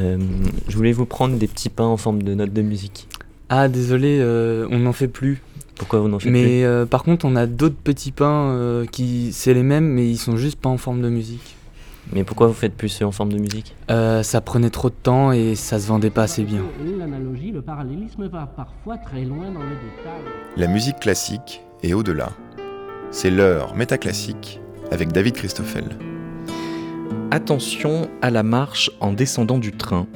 Euh, je voulais vous prendre des petits pains en forme de notes de musique. Ah, désolé, euh, on n'en fait plus. Pourquoi vous n'en faites mais plus? euh, par contre, on a d'autres petits pains euh, qui, c'est les mêmes, mais ils sont juste pas en forme de musique. Mais pourquoi vous faites plus ceux en forme de musique? Euh, ça prenait trop de temps et ça se vendait pas assez bien. L'analogie, le parallélisme va parfois très loin dans le détail. La musique classique et au-delà. C'est l'heure métaclassique avec David Christoffel. Attention à la marche en descendant du train.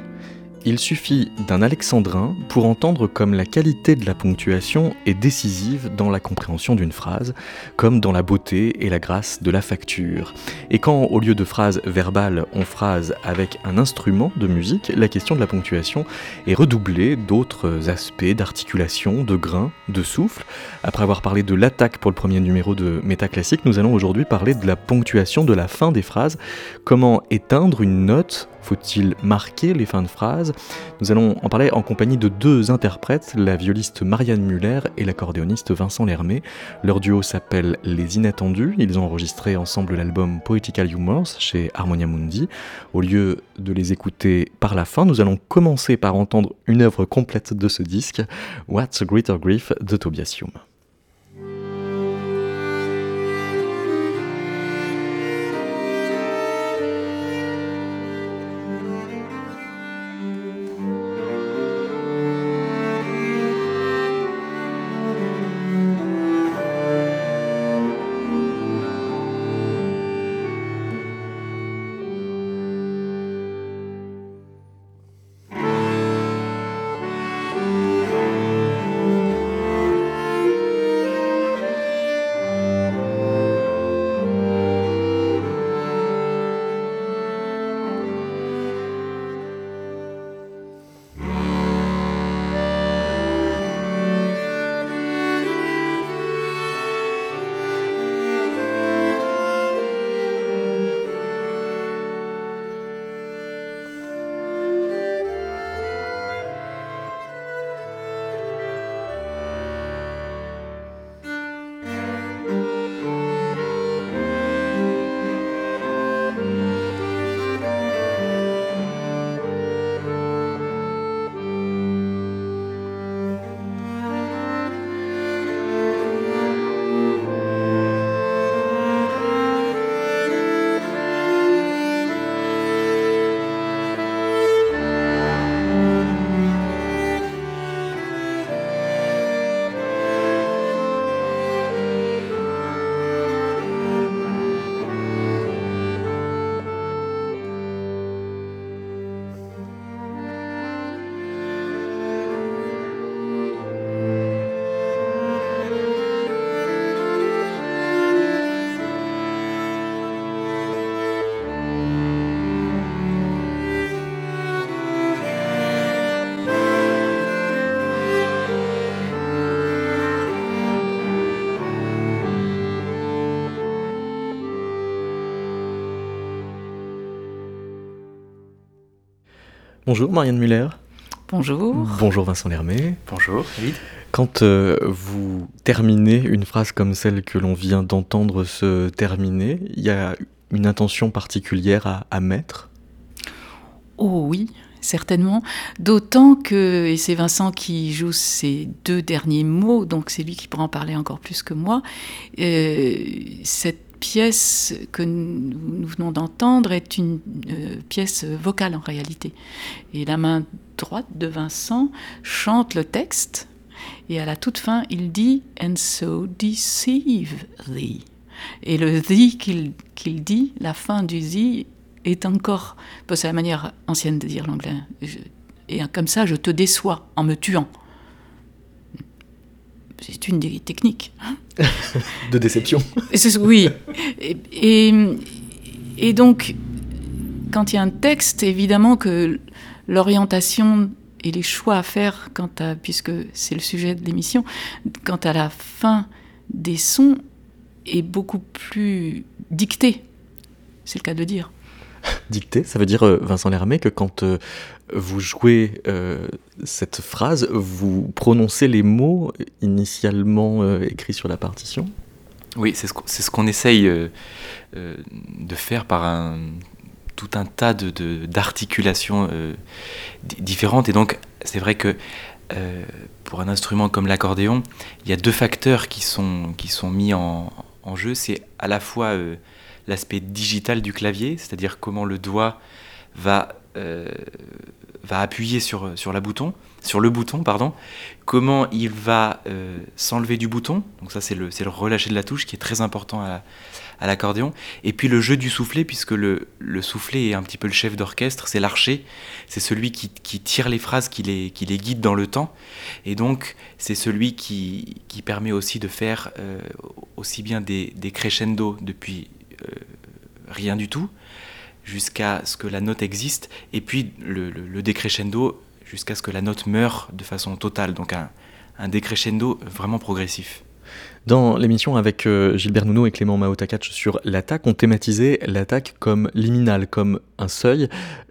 Il suffit d'un alexandrin pour entendre comme la qualité de la ponctuation est décisive dans la compréhension d'une phrase, comme dans la beauté et la grâce de la facture. Et quand, au lieu de phrases verbales, on phrase avec un instrument de musique, la question de la ponctuation est redoublée d'autres aspects d'articulation, de grain, de souffle. Après avoir parlé de l'attaque pour le premier numéro de Métaclassique, nous allons aujourd'hui parler de la ponctuation de la fin des phrases. Comment éteindre une note faut-il marquer les fins de phrases Nous allons en parler en compagnie de deux interprètes, la violiste Marianne Muller et l'accordéoniste Vincent Lermé. Leur duo s'appelle Les Inattendus. Ils ont enregistré ensemble l'album Poetical Humors chez Harmonia Mundi. Au lieu de les écouter par la fin, nous allons commencer par entendre une œuvre complète de ce disque, What's a Greater Grief de Tobias Hume. Bonjour Marianne Muller. Bonjour. Bonjour Vincent Lermé. Bonjour, David. Quand euh, vous terminez une phrase comme celle que l'on vient d'entendre se terminer, il y a une intention particulière à, à mettre? Oh oui, certainement. D'autant que, et c'est Vincent qui joue ces deux derniers mots, donc c'est lui qui pourra en parler encore plus que moi, euh, cette pièce que nous, venons d'entendre est une euh, pièce vocale en réalité. Et la main droite de Vincent chante le texte, et à la toute fin, il dit And so deceive thee. Et le thee qu'il qu'il dit, la fin du thee, est encore. C'est la manière ancienne de dire l'anglais. Et comme ça, je te déçois en me tuant. C'est une des techniques. de déception. Oui. Et, et- et donc, quand il y a un texte, évidemment que l'orientation et les choix à faire, quant à, puisque c'est le sujet de l'émission, quant à la fin des sons, est beaucoup plus dictée. C'est le cas de dire. Dicté, ça veut dire, euh, Vincent Lermé, que quand euh, vous jouez euh, cette phrase, vous prononcez les mots initialement euh, écrits sur la partition? Oui, c'est ce qu'on essaye euh, euh, de faire par tout un tas de, d'articulations euh, différentes. Et donc, c'est vrai que pour un instrument comme l'accordéon, il y a deux facteurs qui sont, qui sont mis en, jeu. C'est à la fois l'aspect digital du clavier, c'est-à-dire comment le doigt va, va appuyer sur, sur, le bouton, pardon, comment il va s'enlever du bouton. Donc ça, c'est le, le relâcher de la touche qui est très important à, l'accordéon. Et puis le jeu du soufflet, puisque le, le soufflet est un petit peu le chef d'orchestre, c'est l'archer, c'est celui qui, qui, tire les phrases, qui les, qui les guide dans le temps. Et donc c'est celui qui, qui, permet aussi de faire euh, aussi bien des, des crescendo depuis euh, rien du tout, jusqu'à ce que la note existe, et puis le, le, le décrescendo jusqu'à ce que la note meure de façon totale. Donc un, un décrescendo vraiment progressif. Dans l'émission avec euh, Gilbert Nounou et Clément Maotakach sur l'attaque, on thématisait l'attaque comme liminale, comme un seuil.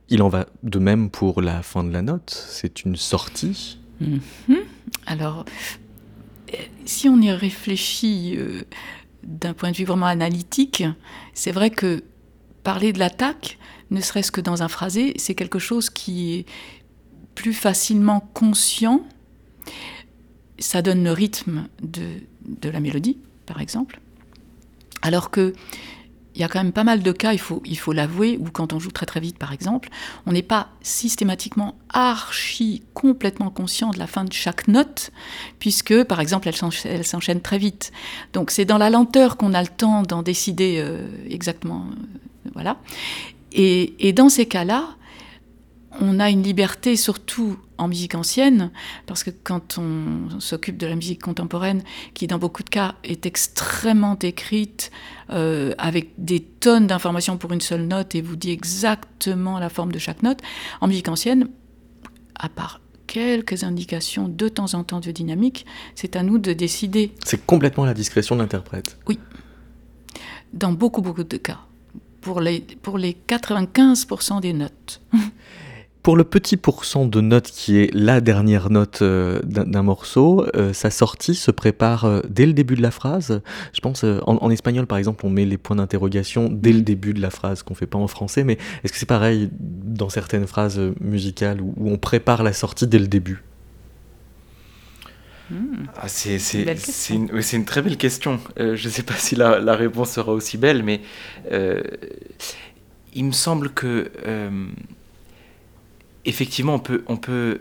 Il en va de même pour la fin de la note. C'est une sortie. Mm -hmm. Alors, si on y réfléchit euh, d'un point de vue vraiment analytique, c'est vrai que parler de l'attaque, ne serait-ce que dans un phrasé, c'est quelque chose qui est plus facilement conscient ça donne le rythme de, la mélodie, par exemple. Alors que il y a quand même pas mal de cas, il faut, il faut l'avouer, où quand on joue très très vite, par exemple, on n'est pas systématiquement archi complètement conscient de la fin de chaque note, puisque, par exemple, elle s'enchaîne très vite. Donc c'est dans la lenteur qu'on a le temps d'en décider euh, exactement. Voilà. Et, et dans ces cas-là, on a une liberté surtout en musique ancienne, parce que quand on s'occupe de la musique contemporaine, qui dans beaucoup de cas est extrêmement écrite, euh, avec des tonnes d'informations pour une seule note, et vous dit exactement la forme de chaque note, en musique ancienne, à part quelques indications de temps en temps de dynamique, c'est à nous de décider. C'est complètement la discrétion de l'interprète. Oui. Dans beaucoup, beaucoup de cas. Pour les, pour les 95% des notes. Pour le petit pourcent de notes qui est la dernière note euh, d'un morceau, euh, sa sortie se prépare euh, dès le début de la phrase. Je pense en, en, espagnol par exemple, on met les points d'interrogation dès le début de la phrase, qu'on fait pas en français. Mais est-ce que c'est pareil dans certaines phrases musicales où, où, on prépare la sortie dès le début? Mmh. ah, C'est une, très belle question. je ne sais pas si la, la, réponse sera aussi belle, mais il me semble que effectivement, on peut, on peut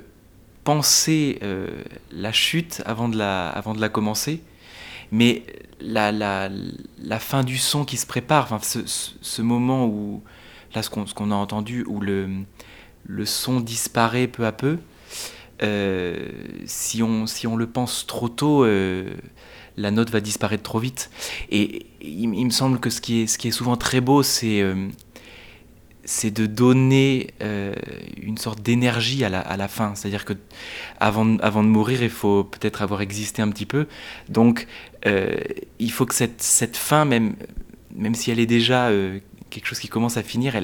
penser euh, la chute avant de la, avant de la commencer, mais la, la, la fin du son qui se prépare, enfin, ce, ce, moment où, là, ce qu'on qu a entendu, où le, le son disparaît peu à peu, euh, si, on, si on le pense trop tôt, euh, la note va disparaître trop vite. Et il, me semble que ce qui est, ce qui est souvent très beau, c'est euh, c'est de donner euh, une sorte d'énergie à la, à la, fin. C'est-à-dire que avant, avant de mourir, il faut peut-être avoir existé un petit peu. Donc, euh, il faut que cette, cette fin, même, même si elle est déjà euh, quelque chose qui commence à finir,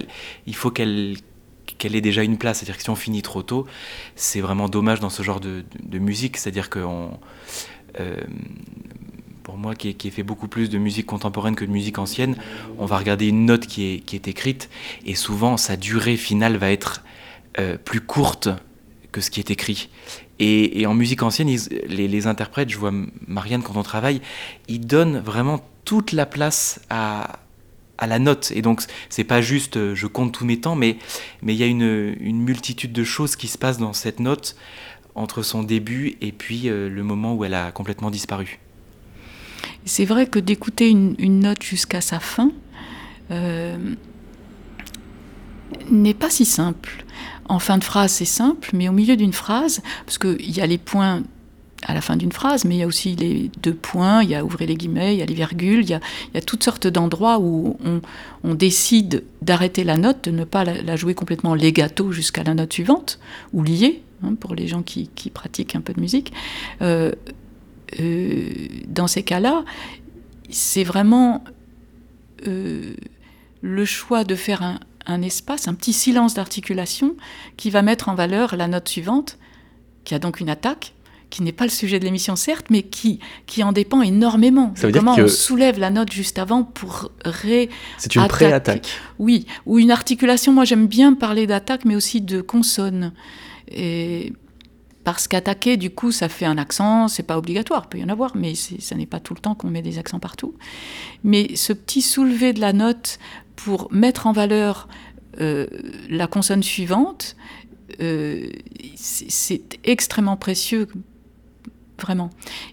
il faut qu'elle qu'elle ait déjà une place. C'est-à-dire que si on finit trop tôt, c'est vraiment dommage dans ce genre de, musique. C'est-à-dire qu'on pour moi qui ai, fait beaucoup plus de musique contemporaine que de musique ancienne, on va regarder une note qui est, écrite et souvent sa durée finale va être euh, plus courte que ce qui est écrit. Et, en musique ancienne, les, interprètes, je vois Marianne quand on travaille, ils donnent vraiment toute la place à, à la note. Et donc, c'est pas juste euh, je compte tous mes temps, mais il y a une, multitude de choses qui se passent dans cette note entre son début et puis euh, le moment où elle a complètement disparu. C'est vrai que d'écouter une, une, note jusqu'à sa fin euh, n'est pas si simple. En fin de phrase, c'est simple, mais au milieu d'une phrase, parce qu'il y a les points à la fin d'une phrase, mais il y a aussi les deux points, il y a ouvrez les guillemets, il y a les virgules, il y a, toutes sortes d'endroits où on, décide d'arrêter la note, de ne pas la, jouer complètement legato jusqu'à la note suivante, ou liée, hein, pour les gens qui, pratiquent un peu de musique. Euh, euh, dans ces cas-là, c'est vraiment euh, le choix de faire un, espace, un petit silence d'articulation qui va mettre en valeur la note suivante, qui a donc une attaque, qui n'est pas le sujet de l'émission certes, mais qui, qui en dépend énormément. Ça veut dire comment que- on soulève la note juste avant pour ré... C'est une Attaque. pré-attaque. Oui, ou une articulation. Moi, j'aime bien parler d'attaque, mais aussi de consonne. Et parce qu'attaquer, du coup, ça fait un accent. C'est pas obligatoire, il peut y en avoir, mais ça n'est pas tout le temps qu'on met des accents partout. Mais ce petit soulevé de la note pour mettre en valeur euh, la consonne suivante, euh, c'est extrêmement précieux, vraiment.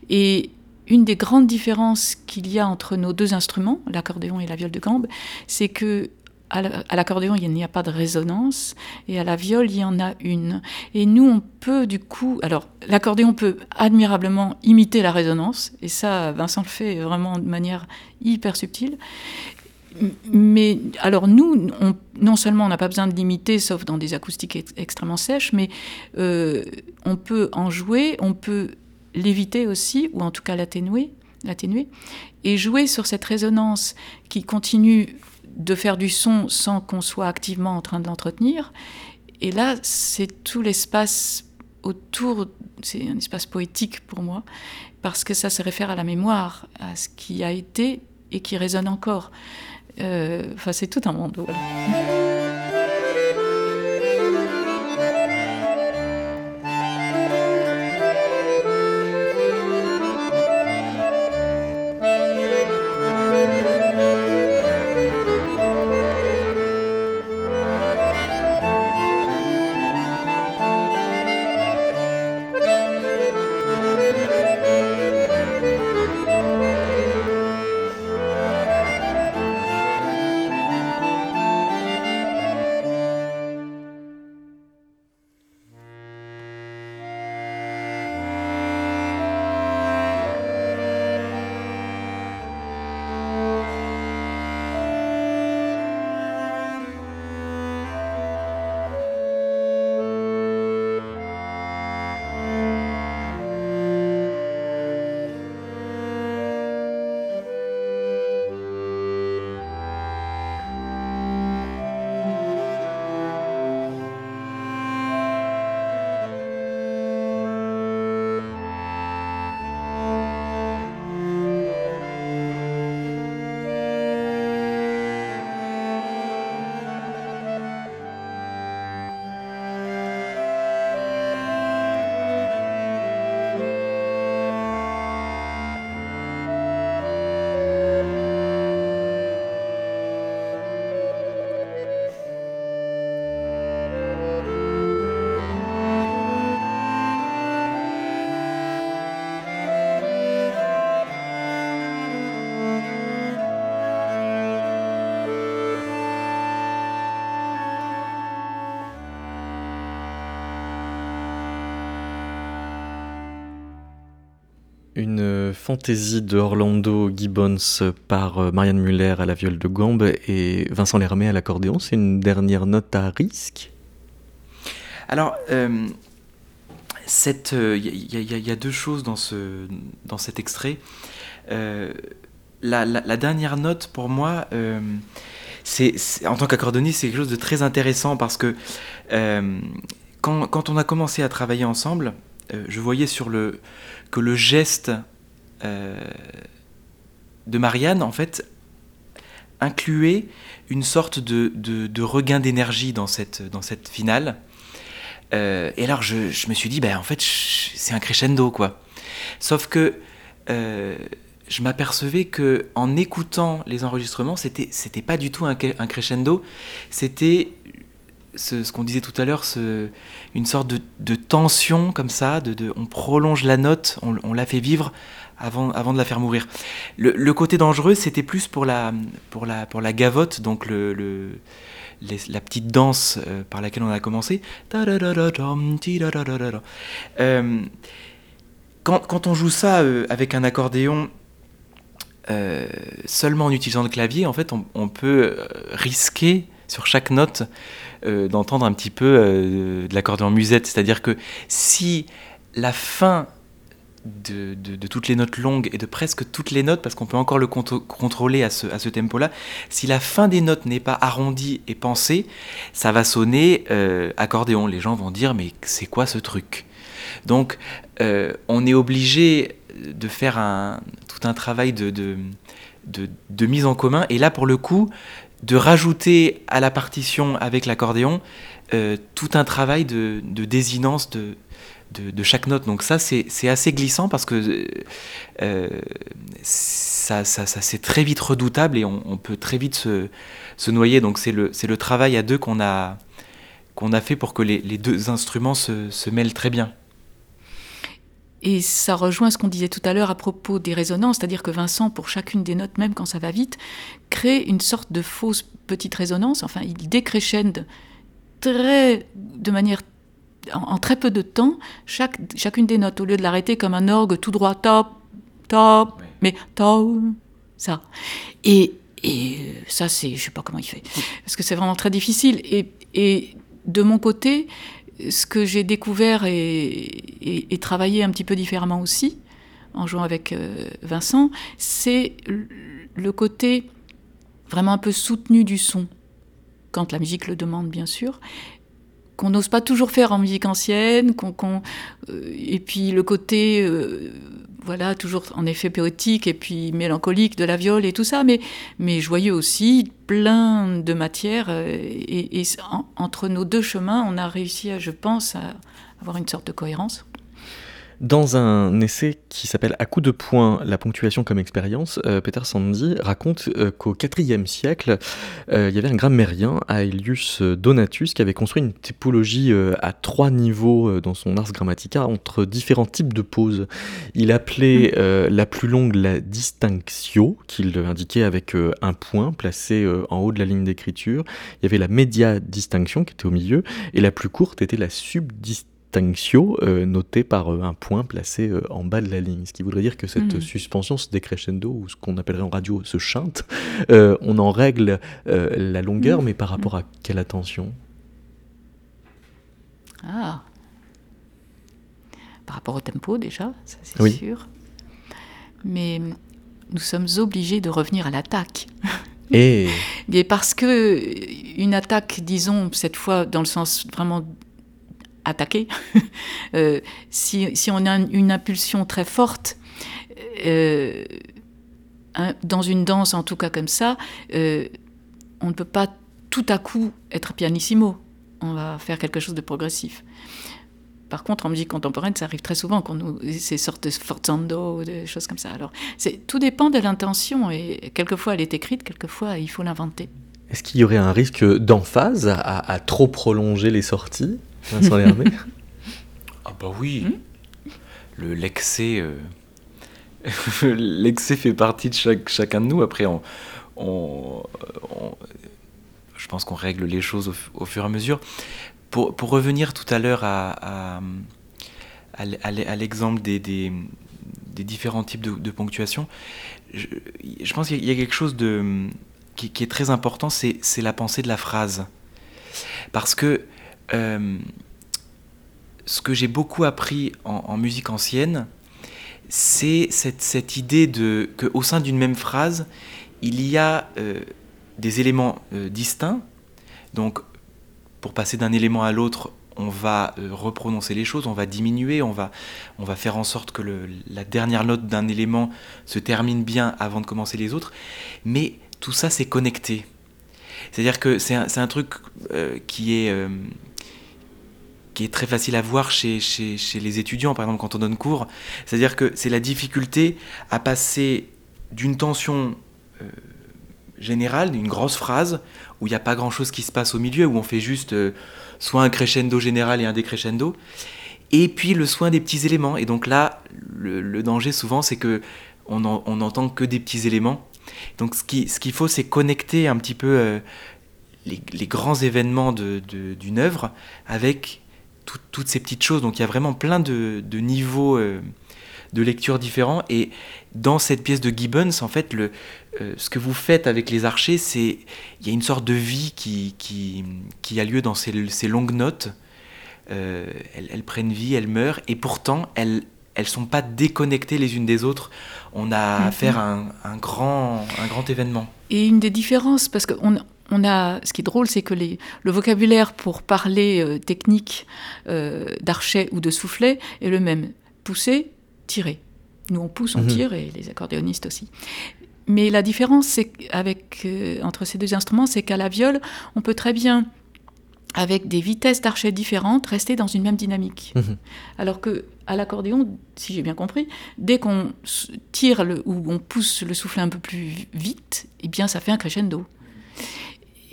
Et une des grandes différences qu'il y a entre nos deux instruments, l'accordéon et la viole de gambe, c'est que à la- à l'accordéon, il n'y a pas de résonance, et à la viole, il y en a une. Et nous, on peut du coup, alors l'accordéon peut admirablement imiter la résonance, et ça, Vincent le fait vraiment de manière hyper subtile. Mais alors nous, on- non seulement on n'a pas besoin de l'imiter, sauf dans des acoustiques ex- extrêmement sèches, mais euh, on peut en jouer, on peut l'éviter aussi, ou en tout cas l'atténuer, l'atténuer, et jouer sur cette résonance qui continue de faire du son sans qu'on soit activement en train de l'entretenir. Et là, c'est tout l'espace autour, c'est un espace poétique pour moi, parce que ça se réfère à la mémoire, à ce qui a été et qui résonne encore. Euh, Enfin, c'est tout un monde. Une euh, fantaisie de Orlando Gibbons par euh, Marianne Muller à la viole de gambe et Vincent Lermet à l'accordéon. C'est une dernière note à risque. Alors, cette, euh, il y, a- deux choses dans, ce, dans cet extrait. La, la- dernière note, pour moi, c'est, en tant qu'accordéoniste, c'est quelque chose de très intéressant parce que quand, quand on a commencé à travailler ensemble, je voyais que le geste euh, de Marianne, en fait, incluait une sorte de, regain d'énergie dans cette, finale. Euh, et alors je, me suis dit, ben, en fait, c'est un crescendo, quoi. Sauf que euh, je m'apercevais que en écoutant les enregistrements, c'était c'était pas du tout un, un crescendo, c'était ce, qu'on disait tout à l'heure, une sorte de, tension comme ça, on prolonge la note, on, la fait vivre avant, de la faire mourir. Le, côté dangereux, c'était plus pour la, pour, gavotte, donc la petite danse euh, par laquelle on a commencé. Euh, quand, on joue ça euh, avec un accordéon seulement en utilisant le clavier, en fait, on, peut risquer sur chaque note euh, d'entendre un petit peu euh, de l'accordéon musette. C'est-à-dire que si la fin de, toutes les notes longues et de presque toutes les notes, parce qu'on peut encore le contrôler à ce, tempo-là, si la fin des notes n'est pas arrondie et pensée, ça va sonner euh, accordéon. Les gens vont dire mais c'est quoi ce truc? Donc, on est obligé de faire un, tout un travail de mise en commun. Et là, pour le coup, de rajouter à la partition avec l'accordéon euh, tout un travail de, désinence de, chaque note. Donc ça, c'est assez glissant parce que euh, ça, ça, c'est très vite redoutable et on, peut très vite se, noyer. Donc c'est le, travail à deux qu'on a, qu'on a fait pour que les, deux instruments se mêlent très bien. Et ça rejoint ce qu'on disait tout à l'heure à propos des résonances, c'est-à-dire que Vincent, pour chacune des notes, même quand ça va vite, crée une sorte de fausse petite résonance. Enfin, il décrescende très, de manière en, en très peu de temps chaque, chacune des notes, au lieu de l'arrêter comme un orgue tout droit, top, top, mais top, ça. Et, et ça, c'est, je sais pas comment il fait, parce que c'est vraiment très difficile. Et, et de mon côté, ce que j'ai découvert et, travaillé un petit peu différemment aussi, en jouant avec euh, Vincent, c'est le- côté vraiment un peu soutenu du son, quand la musique le demande, bien sûr, qu'on n'ose pas toujours faire en musique ancienne, euh, et puis le côté, euh, voilà, toujours en effet poétique et puis mélancolique de la viole et tout ça, mais, mais joyeux aussi, plein de matière. euh, et et en- entre nos deux chemins, on a réussi, à, je pense, à avoir une sorte de cohérence. Dans un essai qui s'appelle À coup de poing, la ponctuation comme expérience, euh, Peter Sandy raconte euh, qu'au IVe siècle, euh, il y avait un grammairien, Aelius Donatus, qui avait construit une typologie à trois niveaux dans son Ars Grammatica entre différents types de pauses. Il appelait euh, la plus longue la distinctio, qu'il indiquait avec un point placé en haut de la ligne d'écriture. Il y avait la media distinction qui était au milieu, et la plus courte était la subdistinction euh, notée par euh, un point placé euh, en bas de la ligne. Ce qui voudrait dire que cette Mhm. suspension, ce décrescendo, ou ce qu'on appellerait en radio ce chinte, on en règle la longueur, mais par rapport à quelle attention? Ah Par rapport au tempo, déjà, ça c'est Oui. sûr. Mais nous sommes obligés de revenir à l'attaque. Et Mais parce que une attaque, disons, cette fois dans le sens vraiment attaquer, euh, si, si on a une, impulsion très forte, euh, un- dans une danse en tout cas comme ça, euh, on ne peut pas tout à coup être pianissimo. On va faire quelque chose de progressif. Par contre, en musique contemporaine, ça arrive très souvent qu'on nous ces sortes de sforzando, des choses comme ça. Alors, c'est tout dépend de l'intention et quelquefois elle est écrite, quelquefois il faut l'inventer. est-ce qu'il y aurait un risque d'emphase à trop prolonger les sorties? Ah bah oui. Le l'excès, euh, l'excès fait partie de chaque, chacun de nous. Après, on, on- on- je pense qu'on règle les choses au, fu- au fur et à mesure. Pour, pour revenir tout à l'heure à, à, à l'exemple des, des, des différents types de, de ponctuation, je, je pense qu'il y a quelque chose de, qui, qui est très important, c'est c'est la pensée de la phrase. Parce que euh, ce que j'ai beaucoup appris en, musique ancienne, c'est cette, idée de qu'au sein d'une même phrase, il y a euh, des éléments euh, distincts. Donc, pour passer d'un élément à l'autre, on va reprononcer les choses, on va diminuer, on va, on va faire en sorte que la dernière note d'un élément se termine bien avant de commencer les autres. Mais tout ça, c'est connecté. C'est-à-dire que c'est un, un truc qui est... qui est très facile à voir chez, chez, les étudiants, par exemple, quand on donne cours. C'est-à-dire que c'est la difficulté à passer d'une tension euh, générale, d'une grosse phrase, où il n'y a pas grand-chose qui se passe au milieu, où on fait juste euh, soit un crescendo général et un décrescendo, et puis le soin des petits éléments. Et donc là, le, danger souvent, c'est que on en- on n'entend que des petits éléments. Donc ce qu'il ce qu'il faut, c'est connecter un petit peu euh, les, les grands événements d'une œuvre avec tout- toutes ces petites choses. Donc il y a vraiment plein de, de niveaux euh, de lecture différents. Et dans cette pièce de Gibbons, en fait, le, euh, ce que vous faites avec les archers, c'est il y a une sorte de vie qui, qui, qui a lieu dans ces, ces longues notes. Euh, elles, elles prennent vie, elles meurent, et pourtant elles elles sont pas déconnectées les unes des autres. On a Mhm. affaire à un, un grand, un grand événement. Et une des différences, parce qu'on on a, ce qui est drôle, c'est que les, le vocabulaire pour parler euh, technique euh, d'archet ou de soufflet est le même. Pousser, tirer. Nous, on pousse, on Mhm. tire, et les accordéonistes aussi. Mais la différence avec, euh, entre ces deux instruments, c'est qu'à la viole, on peut très bien, avec des vitesses d'archet différentes, rester dans une même dynamique. Mhm. Alors que à l'accordéon, si j'ai bien compris, dès qu'on tire le, ou on pousse le soufflet un peu plus vite, eh bien ça fait un crescendo.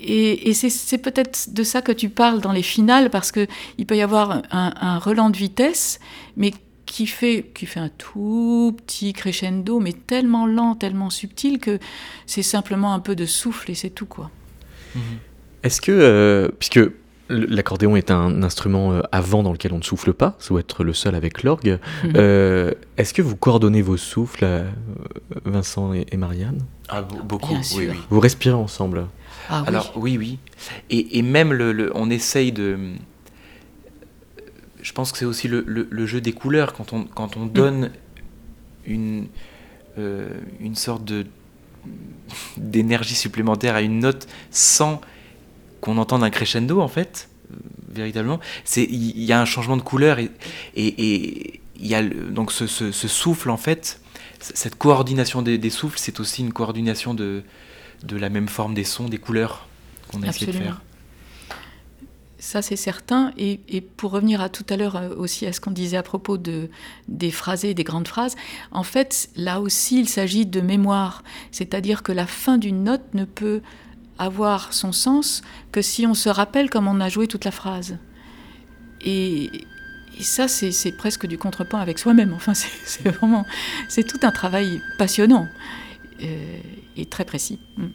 Et, c'est- peut-être de ça que tu parles dans les finales, parce que il peut y avoir un, un relan de vitesse, mais qui fait, qui fait un tout petit crescendo, mais tellement lent, tellement subtil que c'est simplement un peu de souffle et c'est tout quoi. Est-ce que, euh, puisque l'accordéon est un instrument euh, à vent dans lequel on ne souffle pas, ça doit être le seul avec l'orgue, Mhm. euh, est-ce que vous coordonnez vos souffles, euh, Vincent et, et Marianne? Ah, be- beaucoup, Bien oui, sûr. oui. Vous respirez ensemble Ah oui. Alors oui, oui. Et, et même, le, le- on essaye de... Je pense que c'est aussi le, le- le jeu des couleurs, quand on, quand on donne une, euh, une sorte de d'énergie supplémentaire à une note sans qu'on entende un crescendo, en fait, véritablement. C'est Il y a un changement de couleur et et- il y a le- donc ce, ce- ce souffle, en fait, cette coordination des, des souffles, c'est aussi une coordination de, de la même forme des sons, des couleurs qu'on a essayé de faire. Ça, c'est certain. Et, et pour revenir à tout à l'heure euh, aussi à ce qu'on disait à propos de, des phrasés, des grandes phrases, en fait, là aussi, il s'agit de mémoire. C'est-à-dire que la fin d'une note ne peut avoir son sens que si on se rappelle comme on a joué toute la phrase. Et, ça, c'est presque du contrepoint avec soi-même. Enfin, c'est c'est vraiment... C'est tout un travail passionnant euh, et très précis. Mm.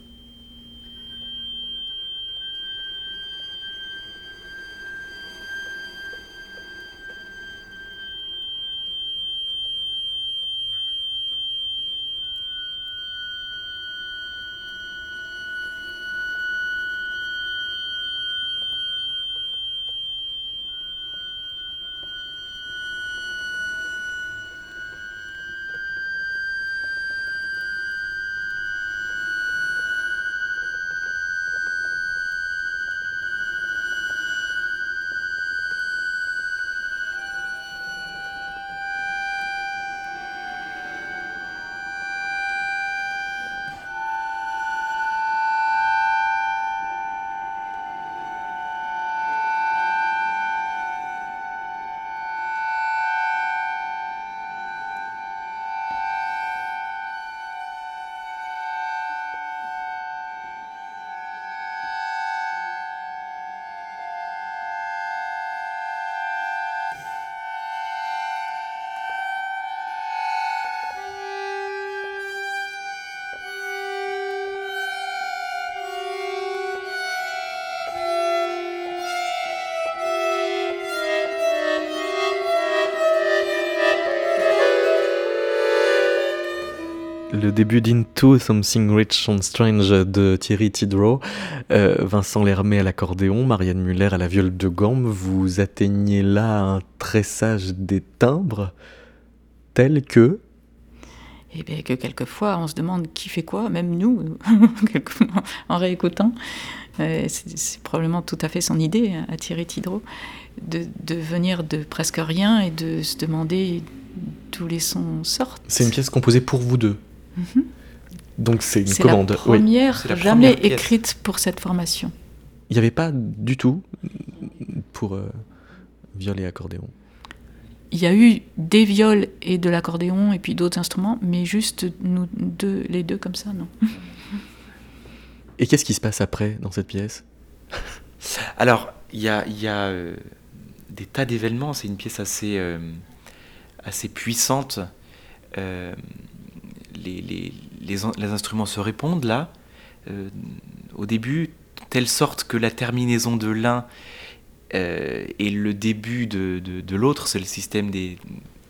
Le début d'Into Something Rich and Strange de Thierry Tidrow, euh, Vincent Lermet à l'accordéon, Marianne Muller à la viole de gamme, vous atteignez là un tressage des timbres tel que... Et bien que quelquefois, on se demande qui fait quoi, même nous, en réécoutant. Euh, c'est probablement tout à fait son idée à Thierry Tidreau, de, de venir de presque rien et de se demander d'où les sons sortent. C'est une pièce composée pour vous deux. Mhm. Donc c'est une la commande. oui. la jamais première pièce. écrite pour cette formation. Il n'y avait pas du tout pour euh, viol et accordéon. Il y a eu des viols et de l'accordéon et puis d'autres instruments, mais juste nous deux, les deux comme ça, non. Et qu'est-ce qui se passe après dans cette pièce? Alors, il y a, il y a, euh, des tas d'événements. C'est une pièce assez, euh, assez puissante. Les, les- les les instruments se répondent là, euh, au début, telle sorte que la terminaison de l'un euh, est le début de, de- de l'autre. C'est le système des,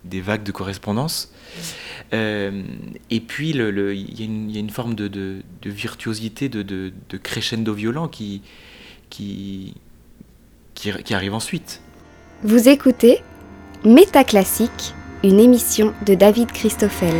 des vagues de correspondance. Euh, et puis, il y, a une- il y a une forme de, de- virtuosité, de crescendo violent qui, qui, qui, qui arrive ensuite. Vous écoutez Métaclassique, une émission de David Christoffel.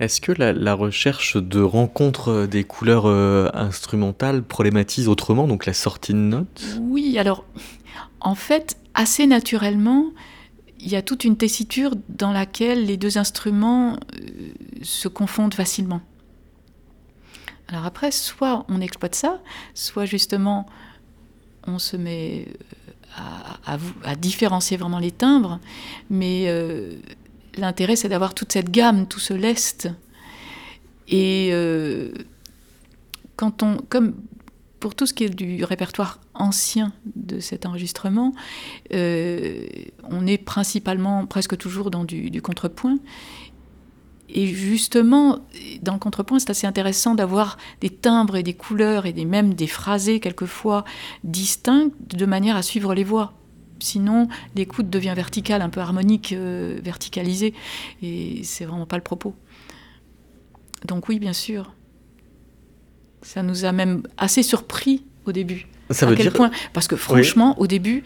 Est-ce que la, recherche de rencontre des couleurs euh, instrumentales problématise autrement donc la sortie de notes? Oui, alors en fait, assez naturellement, il y a toute une tessiture dans laquelle les deux instruments euh, se confondent facilement. Alors après, soit on exploite ça, soit justement on se met euh, à, différencier vraiment les timbres, mais l'intérêt c'est d'avoir toute cette gamme, tout ce lest. Et euh, quand on, comme pour tout ce qui est du répertoire ancien de cet enregistrement, euh, on est principalement, presque toujours dans du, contrepoint. Et justement, dans le contrepoint, c'est assez intéressant d'avoir des timbres et des couleurs et même des phrasés quelquefois distincts de manière à suivre les voix. Sinon, l'écoute devient verticale, un peu harmonique, euh, verticalisée, et c'est vraiment pas le propos. Donc oui, bien sûr. Ça nous a même assez surpris au début. Ça à veut quel dire point? Parce que franchement, au début,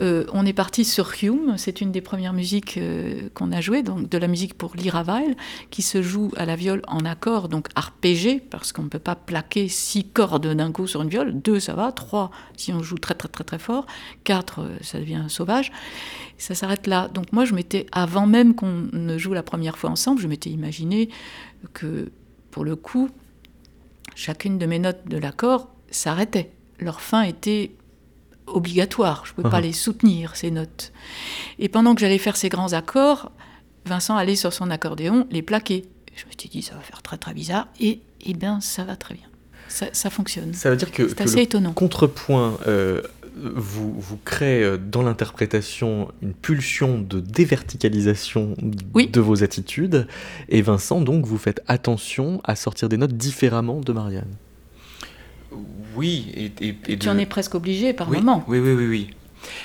euh, on est parti sur Hume. C'est une des premières musiques euh, qu'on a jouées, donc de la musique pour Lyra Weil, qui se joue à la viole en accord, donc arpégé, parce qu'on ne peut pas plaquer six cordes d'un coup sur une viole. Deux, ça va. Trois, si on joue très très très très fort. Quatre, euh, ça devient sauvage. Ça s'arrête là. Donc moi, je m'étais, avant même qu'on ne joue la première fois ensemble, je m'étais imaginé que, pour le coup, chacune de mes notes de l'accord s'arrêtait. Leur fin était obligatoire. Je ne pouvais pas Mhm. les soutenir, ces notes. Et pendant que j'allais faire ces grands accords, Vincent allait sur son accordéon les plaquer. Je me suis dit, ça va faire très très bizarre. Et, eh bien, ça va très bien. Ça, ça fonctionne. Ça veut dire que, assez le étonnant. contrepoint euh, vous, vous crée euh, dans l'interprétation une pulsion de déverticalisation Oui. de vos attitudes. Et Vincent, donc, vous faites attention à sortir des notes différemment de Marianne. Oui, et, et- et Tu de- en es presque obligé par oui, moment. Oui, oui, oui, oui.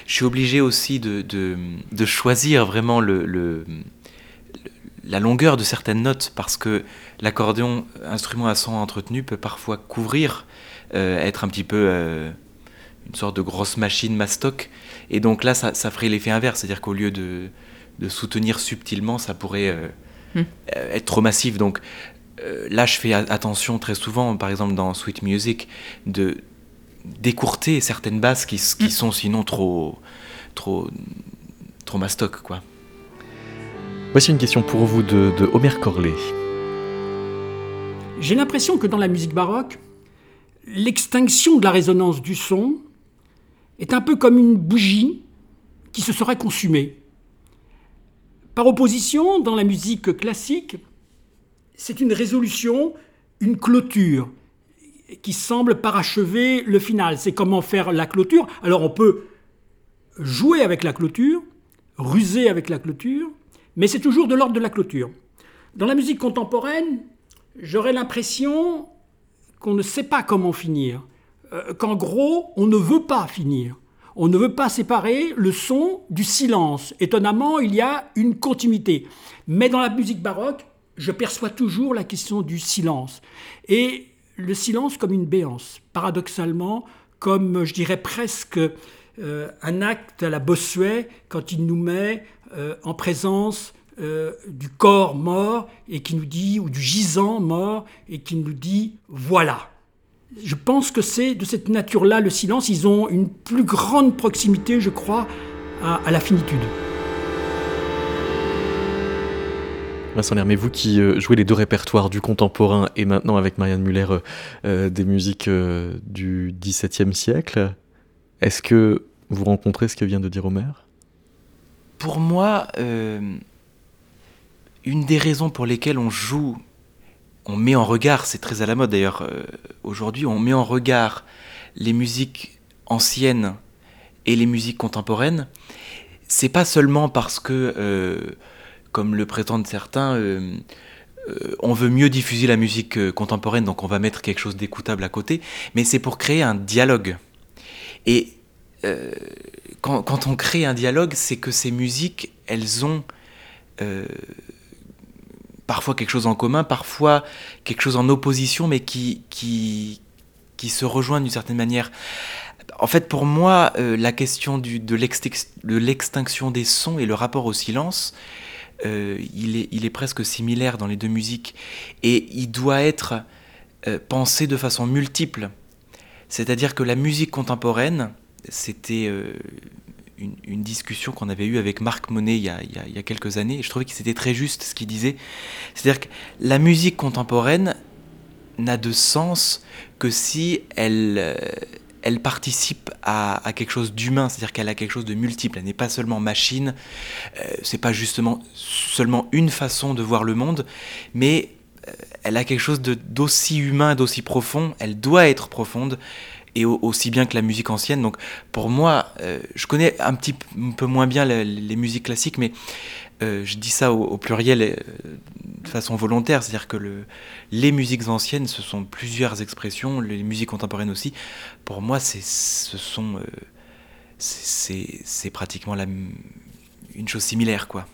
Je suis obligé aussi de, de, de choisir vraiment le, le- la longueur de certaines notes parce que l'accordéon, instrument à son entretenu, peut parfois couvrir, euh, être un petit peu euh, une sorte de grosse machine mastoc. Et donc là, ça, ça ferait l'effet inverse, c'est-à-dire qu'au lieu de, de soutenir subtilement, ça pourrait euh, Hmm. être trop massif. Donc là, je fais attention très souvent, par exemple dans Sweet Music, de d'écourter certaines basses qui Mm. sont sinon trop trop trop mastoc quoi. Voici une question pour vous de, de Homer Corley. J'ai l'impression que dans la musique baroque, l'extinction de la résonance du son est un peu comme une bougie qui se serait consumée. Par opposition, dans la musique classique, c'est une résolution, une clôture qui semble parachever le final. C'est comment faire la clôture. Alors on peut jouer avec la clôture, ruser avec la clôture, mais c'est toujours de l'ordre de la clôture. Dans la musique contemporaine, j'aurais l'impression qu'on ne sait pas comment finir, Euh, qu'en gros, on ne veut pas finir. On ne veut pas séparer le son du silence. Étonnamment, il y a une continuité. Mais dans la musique baroque, je perçois toujours la question du silence. Et le silence comme une béance, paradoxalement, comme je dirais presque euh, un acte à la Bossuet quand il nous met euh, en présence euh, du corps mort et qui nous dit, ou du gisant mort, et qui nous dit voilà. Je pense que c'est de cette nature-là le silence. Ils ont une plus grande proximité, je crois, à, à la finitude. Vincent Lermé, vous qui euh, jouez les deux répertoires du contemporain et maintenant avec Marianne Muller euh, euh, des musiques du XVIIe siècle, est-ce que vous rencontrez ce que vient de dire Homer? Pour moi, une des raisons pour lesquelles on joue, on met en regard, c'est très à la mode d'ailleurs aujourd'hui, on met en regard les musiques anciennes et les musiques contemporaines, c'est pas seulement parce que, comme le prétendent certains, euh, euh, on veut mieux diffuser la musique euh, contemporaine, donc on va mettre quelque chose d'écoutable à côté, mais c'est pour créer un dialogue. Et quand, on crée un dialogue, c'est que ces musiques, elles ont parfois quelque chose en commun, parfois quelque chose en opposition, mais qui, qui, qui se rejoignent d'une certaine manière. En fait, pour moi, la question de l'extinction des sons et le rapport au silence, euh, il, est, il est presque similaire dans les deux musiques et il doit être euh, pensé de façon multiple. C'est-à-dire que la musique contemporaine, c'était euh, une, discussion qu'on avait eue avec Marc Monet il y, a, il, y a, quelques années, et je trouvais que c'était très juste ce qu'il disait. C'est-à-dire que la musique contemporaine n'a de sens que si elle, elle participe à, quelque chose d'humain, c'est-à-dire qu'elle a quelque chose de multiple. Elle n'est pas seulement machine, euh, c'est pas justement seulement une façon de voir le monde, mais euh, elle a quelque chose d'aussi humain, d'aussi profond. Elle doit être profonde et au- aussi bien que la musique ancienne. Donc pour moi, euh, je connais un petit peu moins bien les musiques classiques, mais euh, je dis ça au, pluriel euh, de façon volontaire, c'est-à-dire que le, les musiques anciennes, ce sont plusieurs expressions, les musiques contemporaines aussi. Pour moi, c'est, ce sont, euh, c'est, pratiquement une chose similaire, quoi.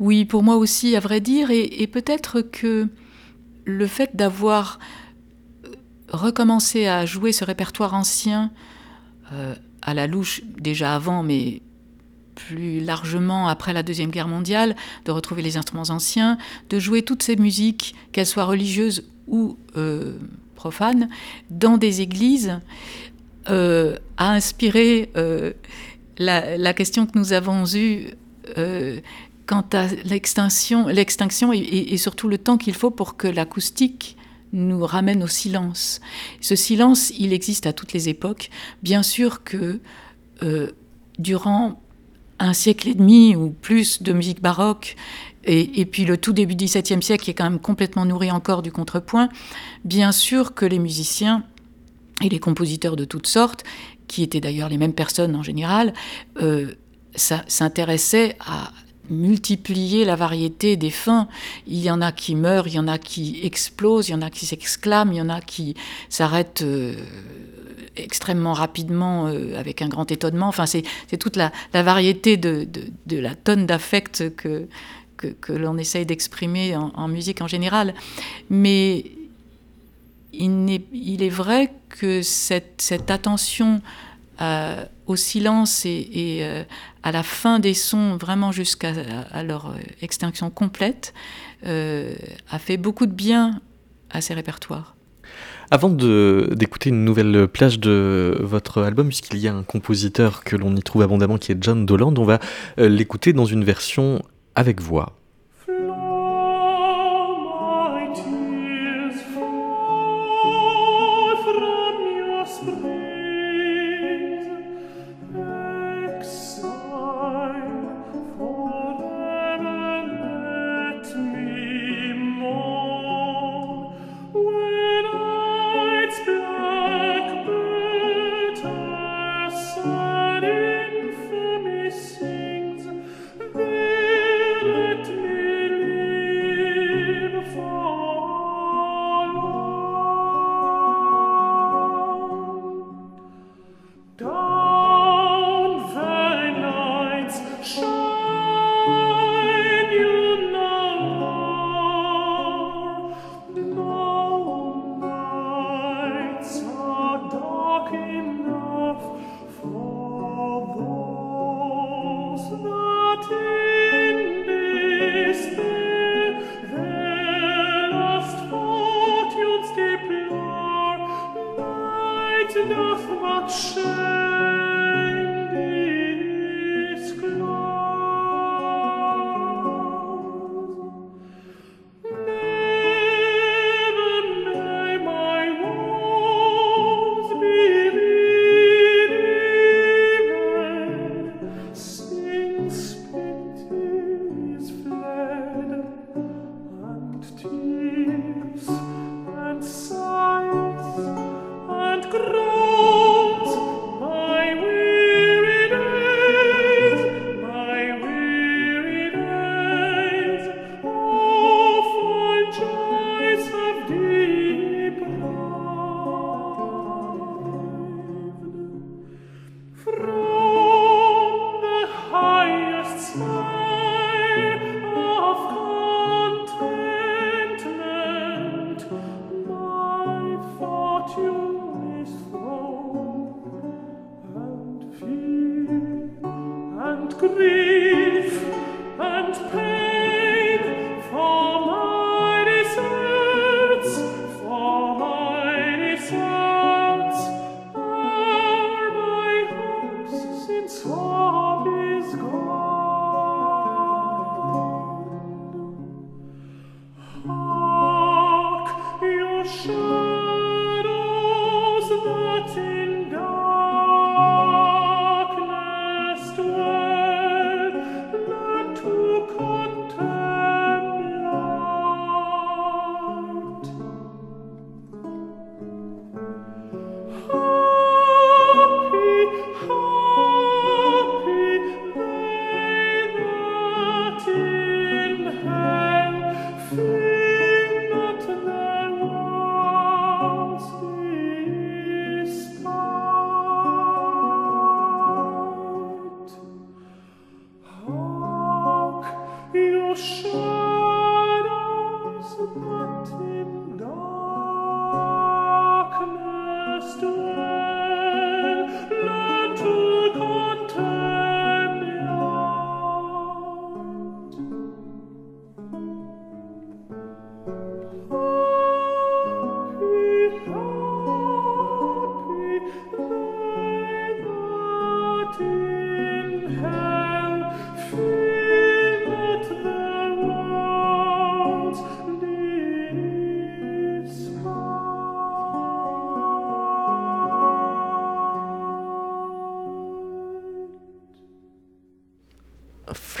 Oui, pour moi aussi, à vrai dire, et, peut-être que le fait d'avoir recommencé à jouer ce répertoire ancien à la louche déjà avant, mais plus largement après la Deuxième Guerre mondiale, de retrouver les instruments anciens, de jouer toutes ces musiques, qu'elles soient religieuses ou euh, profanes, dans des églises, euh, a inspiré euh, la, question que nous avons eue quant à l'extinction, et, surtout le temps qu'il faut pour que l'acoustique nous ramène au silence. Ce silence, il existe à toutes les époques. Bien sûr que durant un siècle et demi ou plus de musique baroque, et, puis le tout début du XVIIe siècle est quand même complètement nourri encore du contrepoint, bien sûr que les musiciens et les compositeurs de toutes sortes, qui étaient d'ailleurs les mêmes personnes en général, euh, s'intéressaient à multiplier la variété des fins. Il y en a qui meurent, il y en a qui explosent, il y en a qui s'exclament, il y en a qui s'arrêtent euh, extrêmement rapidement euh, avec un grand étonnement. Enfin, c'est toute la, variété de, la tonne d'affect que, l'on essaye d'exprimer en, musique en général. Mais il, est vrai que cette, attention euh, au silence et, euh, à la fin des sons, vraiment jusqu'à leur extinction complète, a fait beaucoup de bien à ces répertoires. Avant d'écouter une nouvelle plage de votre album, puisqu'il y a un compositeur que l'on y trouve abondamment qui est John Doland, on va euh, l'écouter dans une version avec voix.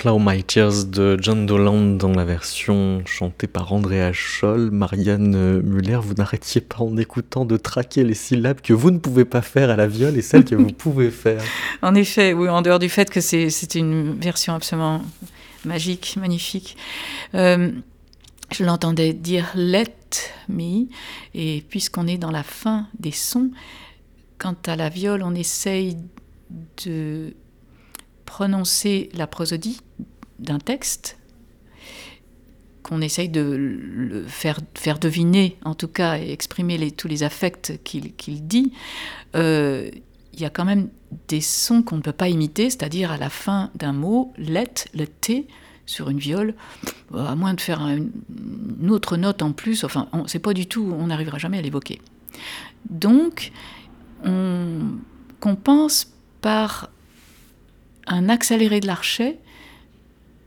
Flow My Tears de John Dolan dans la version chantée par Andrea Scholl. Marianne Muller, vous n'arrêtiez pas en écoutant de traquer les syllabes que vous ne pouvez pas faire à la viole et celles que vous pouvez faire. En effet, oui, en dehors du fait que c'est une version absolument magique, magnifique. Euh, je l'entendais dire Let me, et puisqu'on est dans la fin des sons, quant à la viole, on essaye de prononcer la prosodie d'un texte qu'on essaye de faire, faire deviner, en tout cas, et exprimer tous les affects qu'il dit, euh, il y a quand même des sons qu'on ne peut pas imiter, c'est-à-dire à la fin d'un mot, let, le T, sur une viole, à moins de faire une, autre note en plus, enfin, c'est pas du tout, on n'arrivera jamais à l'évoquer. Donc, on compense par un accéléré de l'archet,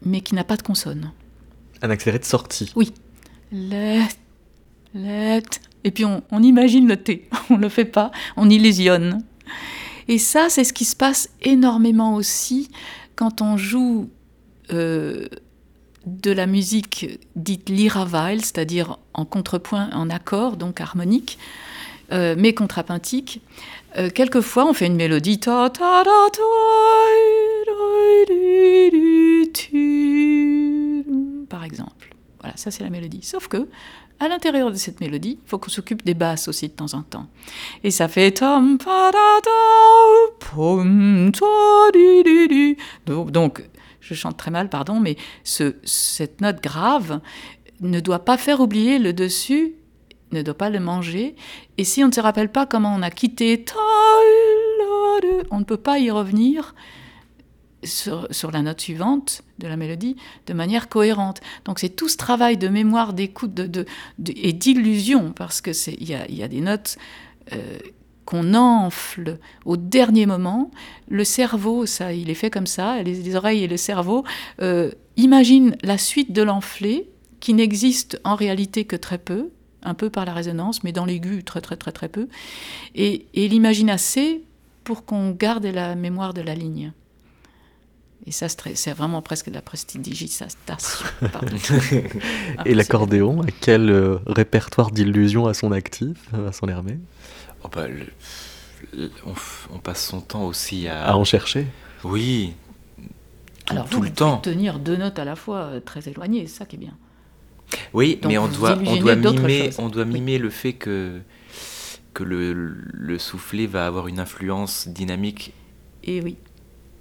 mais qui n'a pas de consonne. Un accéléré de sortie Oui. Let, let. Et puis on, imagine le T, on ne le fait pas, on illusionne. Et ça, c'est ce qui se passe énormément aussi quand on joue euh, de la musique dite lyra-vile, c'est-à-dire en contrepoint, en accord, donc harmonique, euh, mais contrapuntique. Euh, quelquefois, on fait une mélodie ta ta ta ta par exemple. Voilà, ça c'est la mélodie. Sauf que à l'intérieur de cette mélodie, il faut qu'on s'occupe des basses aussi de temps en temps. Et ça fait donc je chante très mal, pardon, mais ce, cette note grave ne doit pas faire oublier le dessus, ne doit pas le manger. Et si on ne se rappelle pas comment on a quitté, on ne peut pas y revenir sur, la note suivante de la mélodie de manière cohérente. Donc c'est tout ce travail de mémoire, d'écoute de, et d'illusion, parce qu'il y a, y a des notes euh, qu'on enfle au dernier moment. Le cerveau, ça, il est fait comme ça, les, oreilles et le cerveau euh, imaginent la suite de l'enflé, qui n'existe en réalité que très peu, un peu par la résonance, mais dans l'aigu, très très très très peu, et, et l'imagine assez pour qu'on garde la mémoire de la ligne. Et ça, c'est vraiment presque de la prestidigitation. Et l'accordéon, quel euh, répertoire d'illusions à son actif, Vincent Lermé oh bah, on, passe son temps aussi à... À en chercher Oui, Alors, tout le temps. tenir deux notes à la fois euh, très éloignées, c'est ça qui est bien. Oui, mais on doit, on doit mimer, on doit mimer le fait que, que le, le soufflet va avoir une influence dynamique. Et oui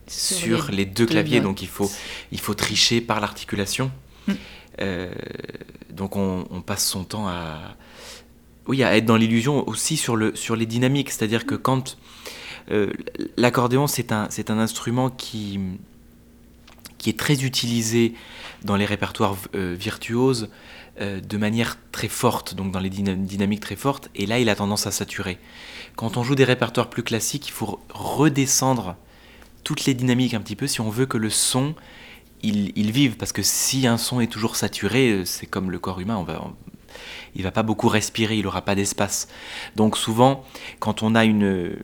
sur, les, deux, claviers, donc il faut, il faut tricher par l'articulation. Mm. Euh, donc on, passe son temps à, oui, à être dans l'illusion aussi sur, le, sur les dynamiques, c'est-à-dire que quand euh, l'accordéon c'est un, c'est un instrument qui, qui est très utilisé dans les répertoires euh, virtuoses de manière très forte, donc dans les dynamiques très fortes, et là il a tendance à saturer. Quand on joue des répertoires plus classiques, il faut redescendre toutes les dynamiques un petit peu si on veut que le son il, vive, parce que si un son est toujours saturé, euh, c'est comme le corps humain, on va, il va pas beaucoup respirer, il n'aura pas d'espace. Donc souvent, quand on a une,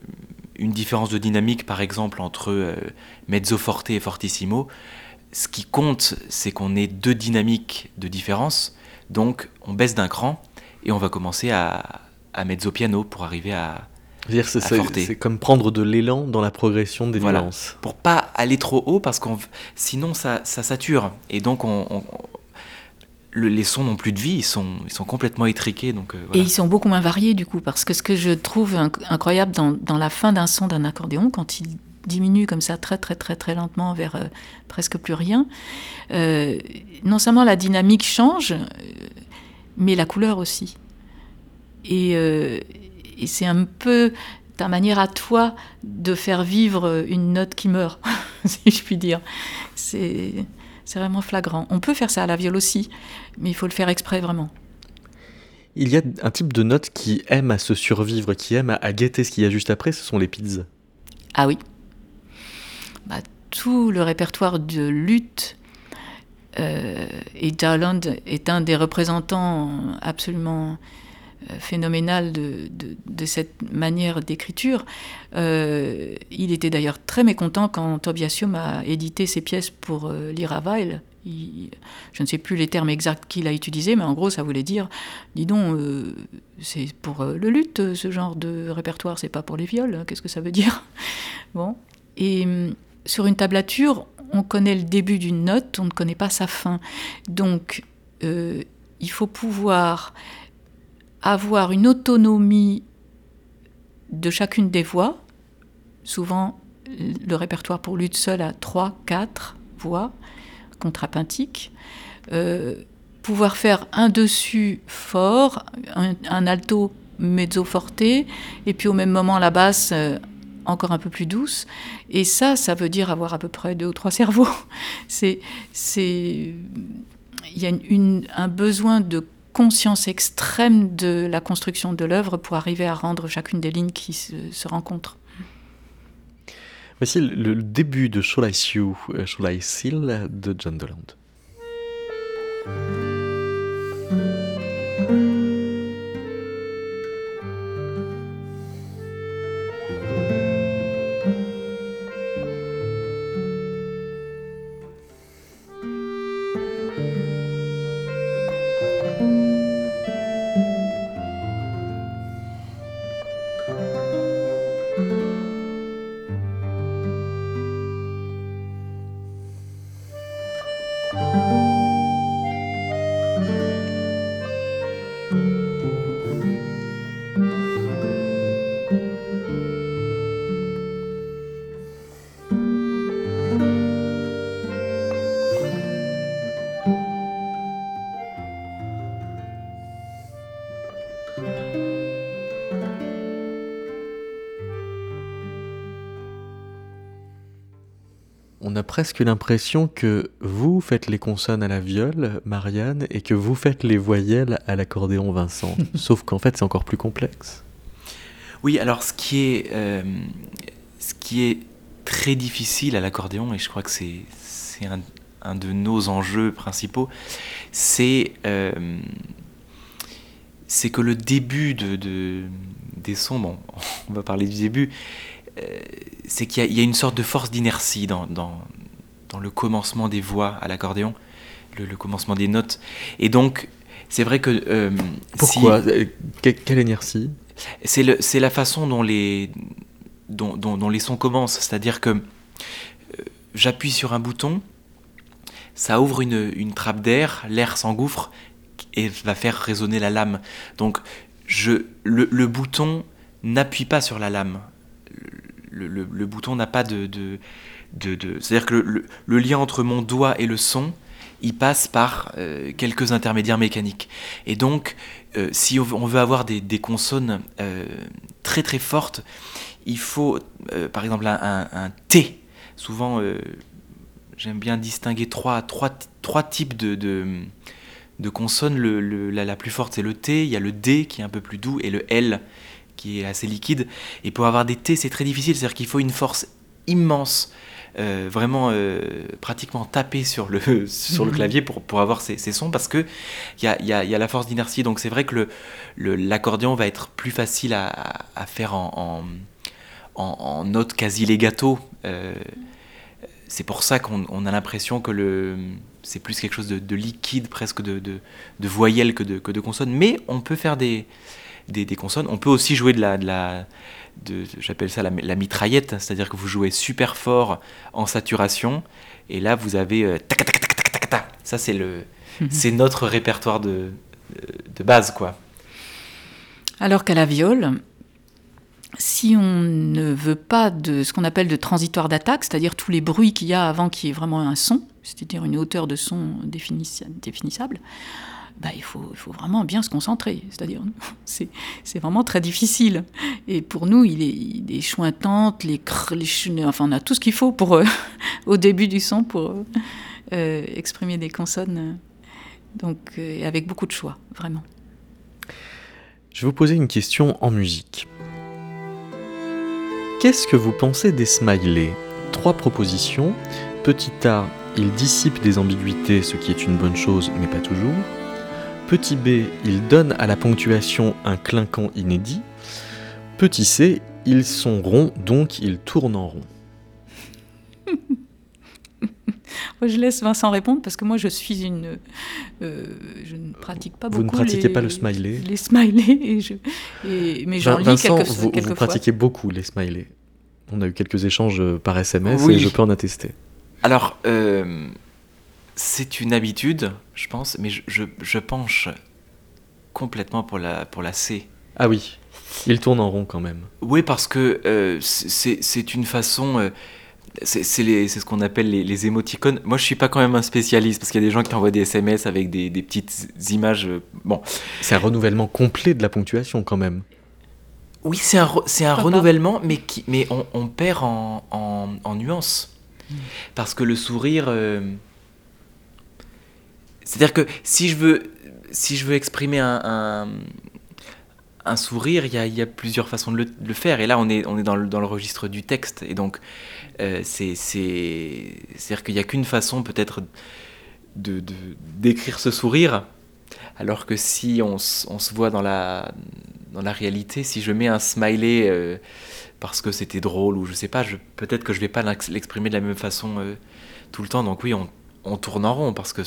une différence de dynamique, par exemple, entre mezzo forte et fortissimo, ce qui compte, c'est qu'on ait deux dynamiques de différence. Donc, on baisse d'un cran et on va commencer à, à mezzo piano pour arriver à. C'est comme prendre de l'élan dans la progression des voilà. violences. Pour pas aller trop haut, parce que sinon ça, ça, sature. Et donc, on, les sons n'ont plus de vie, ils sont, ils sont complètement étriqués. Donc, euh, Et ils sont beaucoup moins variés du coup, parce que ce que je trouve incroyable dans, dans la fin d'un son d'un accordéon, quand il diminue comme ça très très très très lentement vers euh, presque plus rien, euh, non seulement la dynamique change, euh, mais la couleur aussi. Et, et c'est un peu ta manière à toi de faire vivre une note qui meurt, si je puis dire. C'est, vraiment flagrant. On peut faire ça à la viole aussi, mais il faut le faire exprès vraiment. Il y a un type de note qui aime à se survivre, qui aime à guetter ce qu'il y a juste après, ce sont les pizzas. Ah oui, bah, tout le répertoire de lutte. Euh, et Darland est un des représentants absolument phénoménal de, cette manière d'écriture. Euh, il était d'ailleurs très mécontent quand Tobias Hume a édité ses pièces pour euh, lire à Weil. je ne sais plus les termes exacts qu'il a utilisés, mais en gros, ça voulait dire, dis donc, c'est pour le lutte, ce genre de répertoire, c'est pas pour les viols, hein, qu'est-ce que ça veut dire? Bon. Et sur une tablature, on connaît le début d'une note, on ne connaît pas sa fin. Donc, euh, il faut pouvoir avoir une autonomie de chacune des voix. Souvent, le répertoire pour lutte seul a 3, 4 voix contrapuntiques. Euh, pouvoir faire un dessus fort, un, alto mezzo forte, et puis au même moment la basse euh, encore un peu plus douce. Et ça, ça veut dire avoir à peu près deux ou trois cerveaux. C'est, c'est, il y a un besoin de conscience extrême de la construction de l'œuvre pour arriver à rendre chacune des lignes qui se, rencontrent. Voici le, début de Shall I I Seal de John Doland. On a presque l'impression que vous faites les consonnes à la viole, Marianne, et que vous faites les voyelles à l'accordéon, Vincent. Sauf qu'en fait, c'est encore plus complexe. Oui, alors ce qui est, euh, ce qui est très difficile à l'accordéon, et je crois que c'est un, un, de nos enjeux principaux, c'est euh, c'est que le début de, de, des sons, bon, on va parler du début, c'est qu'il y, a une sorte de force d'inertie dans, dans, le commencement des voix à l'accordéon, le, commencement des notes. Et donc, c'est vrai que... Euh, Pourquoi euh, Quelle inertie? C'est la façon dont les, dont, dont, les sons commencent. C'est-à-dire que j'appuie sur un bouton, ça ouvre une, une trappe d'air, l'air s'engouffre et va faire résonner la lame. Donc, je, le, le bouton n'appuie pas sur la lame le, bouton n'a pas de... C'est-à-dire que le, lien entre mon doigt et le son, il passe par euh, quelques intermédiaires mécaniques. Et donc, euh, si on veut avoir des, consonnes euh, très très fortes, il faut, par exemple, un, T. Souvent, j'aime bien distinguer trois, types de, consonnes. La, la plus forte, c'est le T, il y a le D qui est un peu plus doux, et le L qui est assez liquide. Et pour avoir des T, c'est très difficile, c'est-à-dire qu'il faut une force immense, euh, vraiment euh, pratiquement taper sur le, sur le Mhm. clavier pour, pour avoir ces, ces sons, parce que il y a, y a- y a la force d'inertie. Donc c'est vrai que le- le- l'accordéon va être plus facile à, faire en, en, en- en notes quasi legato. Euh, c'est pour ça qu'on on a l'impression que le c'est plus quelque chose de, de liquide, presque de, de, de voyelles que de, que de consonnes. Mais on peut faire des, des, des consonnes. On peut aussi jouer de la, de la j'appelle ça la, la mitraillette, c'est-à-dire que vous jouez super fort en saturation, et là vous avez euh, tac, tac, tac, tac, tac, tac, tac. ça c'est le c'est notre répertoire de, de base quoi. Alors qu'à la viole, si on ne veut pas de ce qu'on appelle de transitoire d'attaque, c'est-à-dire tous les bruits qu'il y a avant qu'il y ait vraiment un son, c'est-à-dire une hauteur de son définissable, bah, il, faut, vraiment bien se concentrer. C'est-à-dire, c'est, vraiment très difficile. Et pour nous, il est, il les les enfin, on a tout ce qu'il faut pour, euh, au début du son pour euh, euh, exprimer des consonnes. donc, avec beaucoup de choix, vraiment. Je vais vous poser une question en musique. Qu'est-ce que vous pensez des smileys? Trois propositions. Petit A, il dissipe des ambiguïtés, ce qui est une bonne chose, mais pas toujours. Petit B, il donne à la ponctuation un clinquant inédit. Petit C, ils sont ronds, donc ils tournent en rond. Moi, Je laisse Vincent répondre parce que moi je suis une. euh, je ne pratique pas Vous ne beaucoup. pratiquez les, pas le smiley Les smileys. Et je, et- mais j'en lis Vincent, quelques, vous, vous quelquefois. pratiquez beaucoup les smileys. On a eu quelques échanges euh, par SMS Oui. et je peux en attester. Alors, euh, c'est une habitude, je pense, mais je, je, je penche complètement pour la, pour la C. Ah oui, il tourne en rond quand même. Oui, parce que euh, c'est c'est une façon. euh, c'est ce qu'on appelle les, les émoticônes. Moi, je suis pas quand même un spécialiste parce qu'il y a des gens qui envoient des SMS avec des, des petites images. euh, Bon, C'est un renouvellement complet de la ponctuation quand même. oui, c'est un, un renouvellement, mais, qui, mais on, on perd en, en, en nuances. Parce que le sourire. euh, C'est-à-dire que si je veux, si je veux exprimer un, un, sourire, il y a, y a plusieurs façons de le, faire. Et là, on est, on est dans, le, dans le registre du texte. Et donc, euh, c'est, c'est, c'est-à-dire qu'il n'y a qu'une façon peut-être de, d'écrire ce sourire. Alors que si on, se voit dans la, dans la réalité, si je mets un smiley euh, parce que c'était drôle ou je sais pas, peut-être que je vais pas l'ex- l'exprimer de la même façon euh, tout le temps. Donc oui, on, on tourne en rond parce que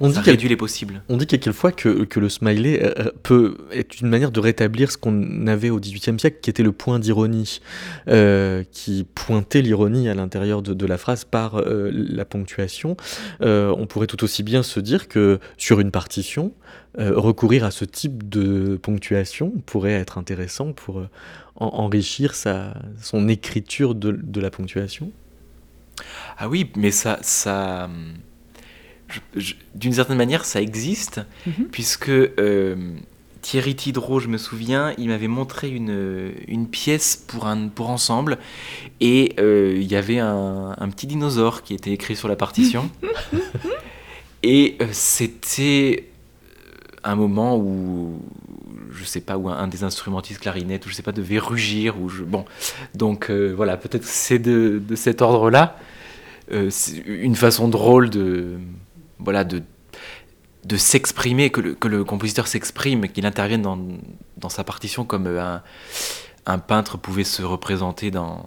On ça dit, quel- réduit les possibles. on dit quelquefois que, que le smiley euh, euh, peut être une manière de rétablir ce qu'on avait au XVIIIe siècle, qui était le point d'ironie, euh, qui pointait l'ironie à l'intérieur de, de la phrase par euh, la ponctuation. Euh, on pourrait tout aussi bien se dire que sur une partition, recourir à ce type de ponctuation pourrait être intéressant pour en- enrichir sa, son écriture de, de la ponctuation. Ah oui, mais ça, ça, hum, d'une certaine manière, ça existe, Mhm. puisque euh, Thierry Tidreau, je me souviens, il m'avait montré une, une pièce pour un pour ensemble, et euh, il y avait un, un petit dinosaure qui était écrit sur la partition, et euh, c'était un moment où je sais pas où un, un des instrumentistes clarinette ou je sais pas devait rugir ou je bon. Donc voilà peut-être que c'est de, de cet ordre là une façon drôle de voilà de de s'exprimer que le, que le compositeur s'exprime qu'il intervienne dans, dans sa partition comme euh, un, un peintre pouvait se représenter dans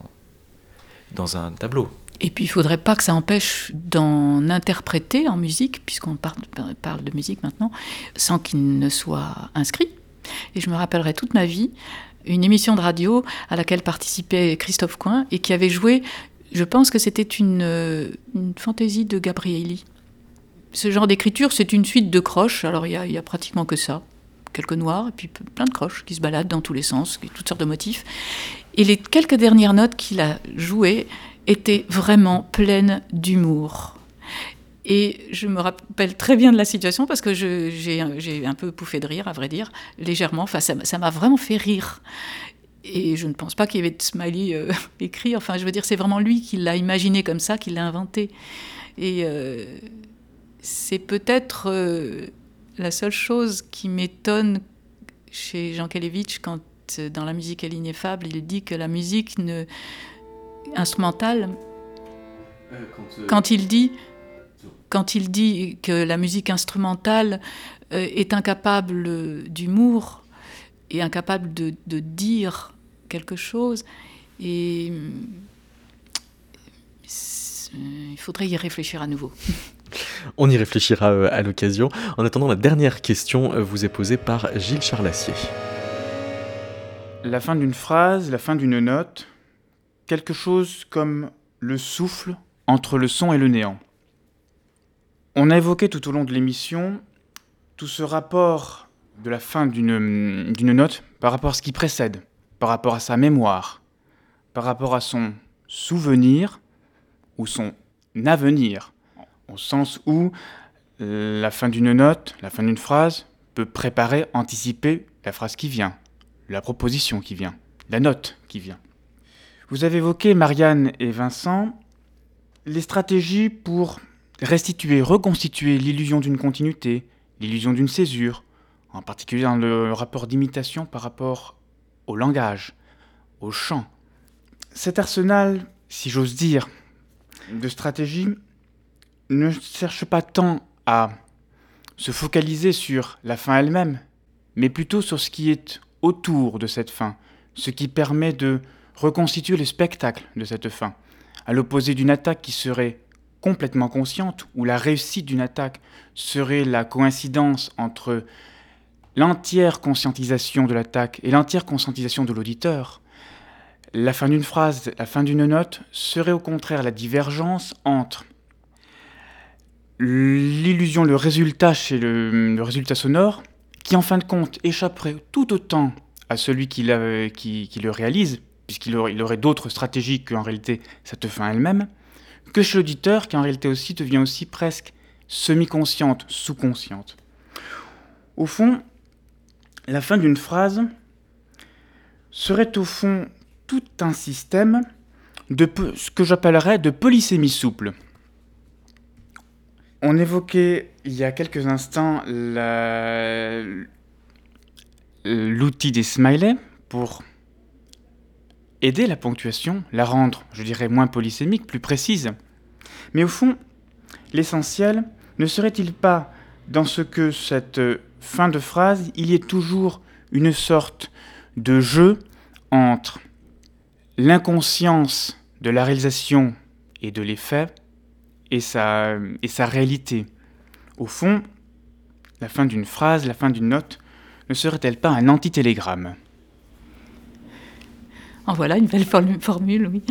dans un tableau Et puis il faudrait pas que ça empêche d'en interpréter en musique, puisqu'on parle, parle de musique maintenant, sans qu'il ne soit inscrit. Et je me rappellerai toute ma vie une émission de radio à laquelle participait Christophe Coin et qui avait joué, je pense que c'était une, euh, une fantaisie de Gabrielli. Ce genre d'écriture, c'est une suite de croches, alors il y a, pratiquement que ça. Quelques noirs et puis plein de croches qui se baladent dans tous les sens, toutes sortes de motifs. Et les quelques dernières notes qu'il a jouées étaient vraiment pleines d'humour. Et je me rappelle très bien de la situation parce que j'ai un peu pouffé de rire, à vrai dire, légèrement. Enfin, ça m'a vraiment fait rire. Et je ne pense pas qu'il y avait de smiley euh, écrit. Enfin, je veux dire, c'est vraiment lui qui l'a imaginé comme ça, qui l'a inventé. Et euh, c'est peut-être euh, la seule chose qui m'étonne chez Jean Kelevitch quand, dans la musique ineffable, il dit que la musique ne... instrumentale, quand, quand il dit quand il dit que la musique instrumentale est incapable d'humour et incapable de, de, dire quelque chose. Et il faudrait y réfléchir à nouveau. On y réfléchira à l'occasion. En attendant, la dernière question vous est posée par Gilles Charlassier. La fin d'une phrase, la fin d'une note, quelque chose comme le souffle entre le son et le néant. On a évoqué tout au long de l'émission tout ce rapport de la fin d'une note par rapport à ce qui précède, par rapport à sa mémoire, par rapport à son souvenir ou son avenir, au sens où la fin d'une note, la fin d'une phrase peut préparer, anticiper la phrase qui vient, la proposition qui vient, la note qui vient. Vous avez évoqué, Marianne et Vincent, les stratégies pour restituer, reconstituer l'illusion d'une continuité, l'illusion d'une césure, en particulier dans le rapport d'imitation par rapport au langage, au chant. Cet arsenal, si j'ose dire, de stratégie ne cherche pas tant à se focaliser sur la fin elle-même, mais plutôt sur ce qui est autour de cette fin, ce qui permet de reconstituer le spectacle de cette fin, à l'opposé d'une attaque qui serait complètement consciente, où la réussite d'une attaque serait la coïncidence entre l'entière conscientisation de l'attaque et l'entière conscientisation de l'auditeur, la fin d'une phrase, la fin d'une note serait au contraire la divergence entre l'illusion, le résultat chez le, résultat sonore, qui en fin de compte échapperait tout autant à celui qui, le réalise, puisqu'il aurait, aurait d'autres stratégies qu'en réalité cette fin elle-même, que chez l'auditeur, qui en réalité aussi devient aussi presque semi-consciente, sous-consciente. Au fond, la fin d'une phrase serait au fond tout un système de ce que j'appellerais de polysémie souple. On évoquait il y a quelques instants l'outil des smileys pour aider la ponctuation, la rendre, je dirais, moins polysémique, plus précise. Mais au fond, l'essentiel ne serait-il pas dans ce que cette fin de phrase, il y ait toujours une sorte de jeu entre l'inconscience de la réalisation et de l'effet et sa, et sa réalité. Au fond, la fin d'une phrase, la fin d'une note, ne serait-elle pas un antitélégramme En voilà une belle formule, oui.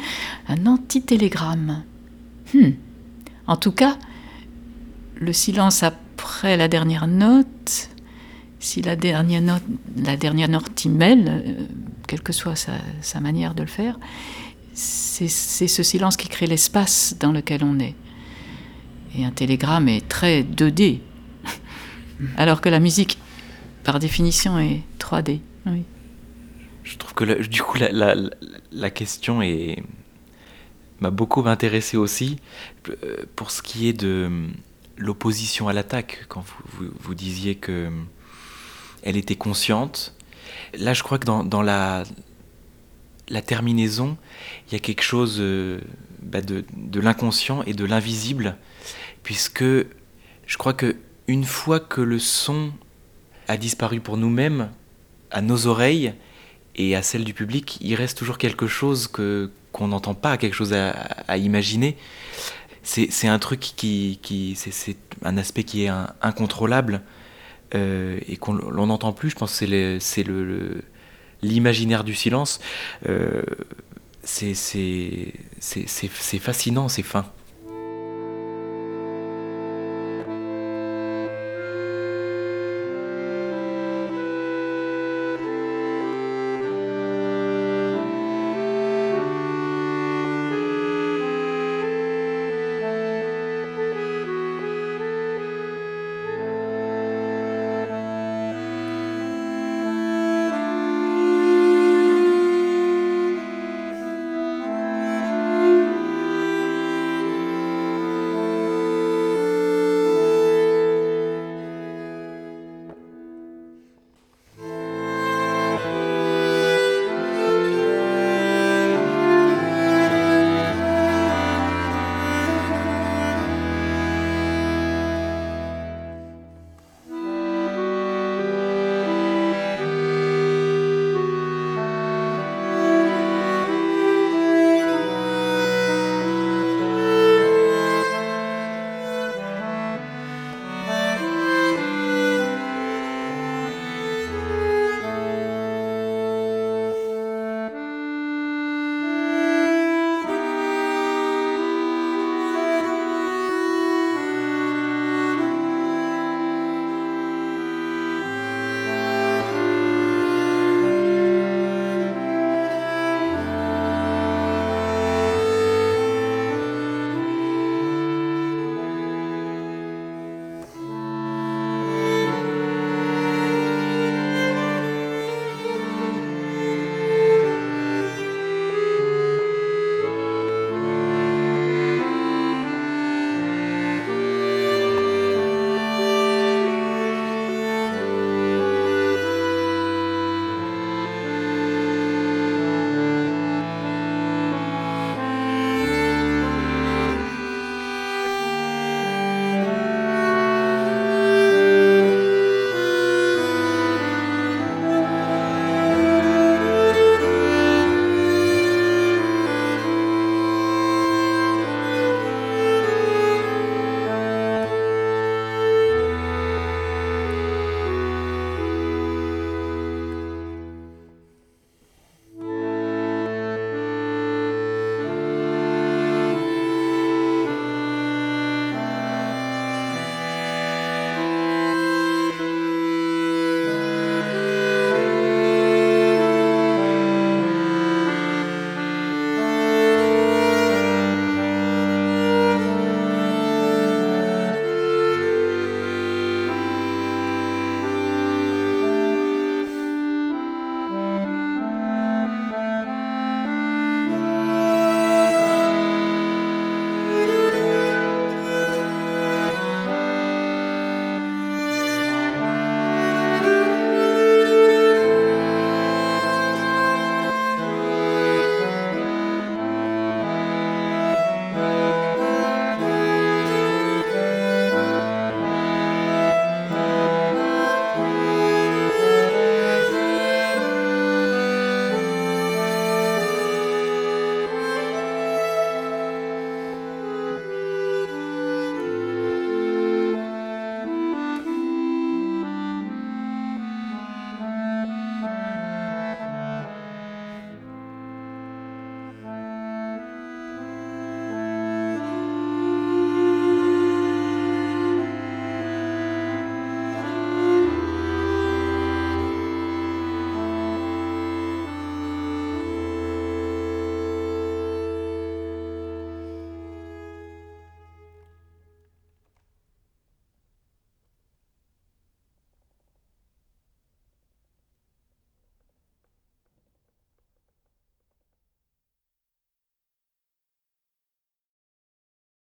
Un antitélégramme. Hmm. En tout cas, le silence après la dernière note si la dernière note, la dernière note mêle, euh, quelle que soit sa, manière de le faire, c'est ce silence qui crée l'espace dans lequel on est. Et un télégramme est très 2D, alors que la musique, par définition, est 3D. Je trouve que du coup, la, la question m'a beaucoup intéressé aussi euh, pour ce qui est de l'opposition à l'attaque, quand vous, vous, disiez que elle était consciente. Là, je crois que dans, la, la terminaison, il y a quelque chose euh, bah, de, l'inconscient et de l'invisible, puisque je crois que une fois que le son a disparu pour nous-mêmes, à nos oreilles et à celles du public, il reste toujours quelque chose que qu'on n'entend pas, quelque chose à, imaginer. C'est un truc qui, qui c'est un aspect qui est incontrôlable euh, et qu'on n'entend plus. Je pense que c'est l'imaginaire du silence. Euh, c'est fascinant, c'est fin.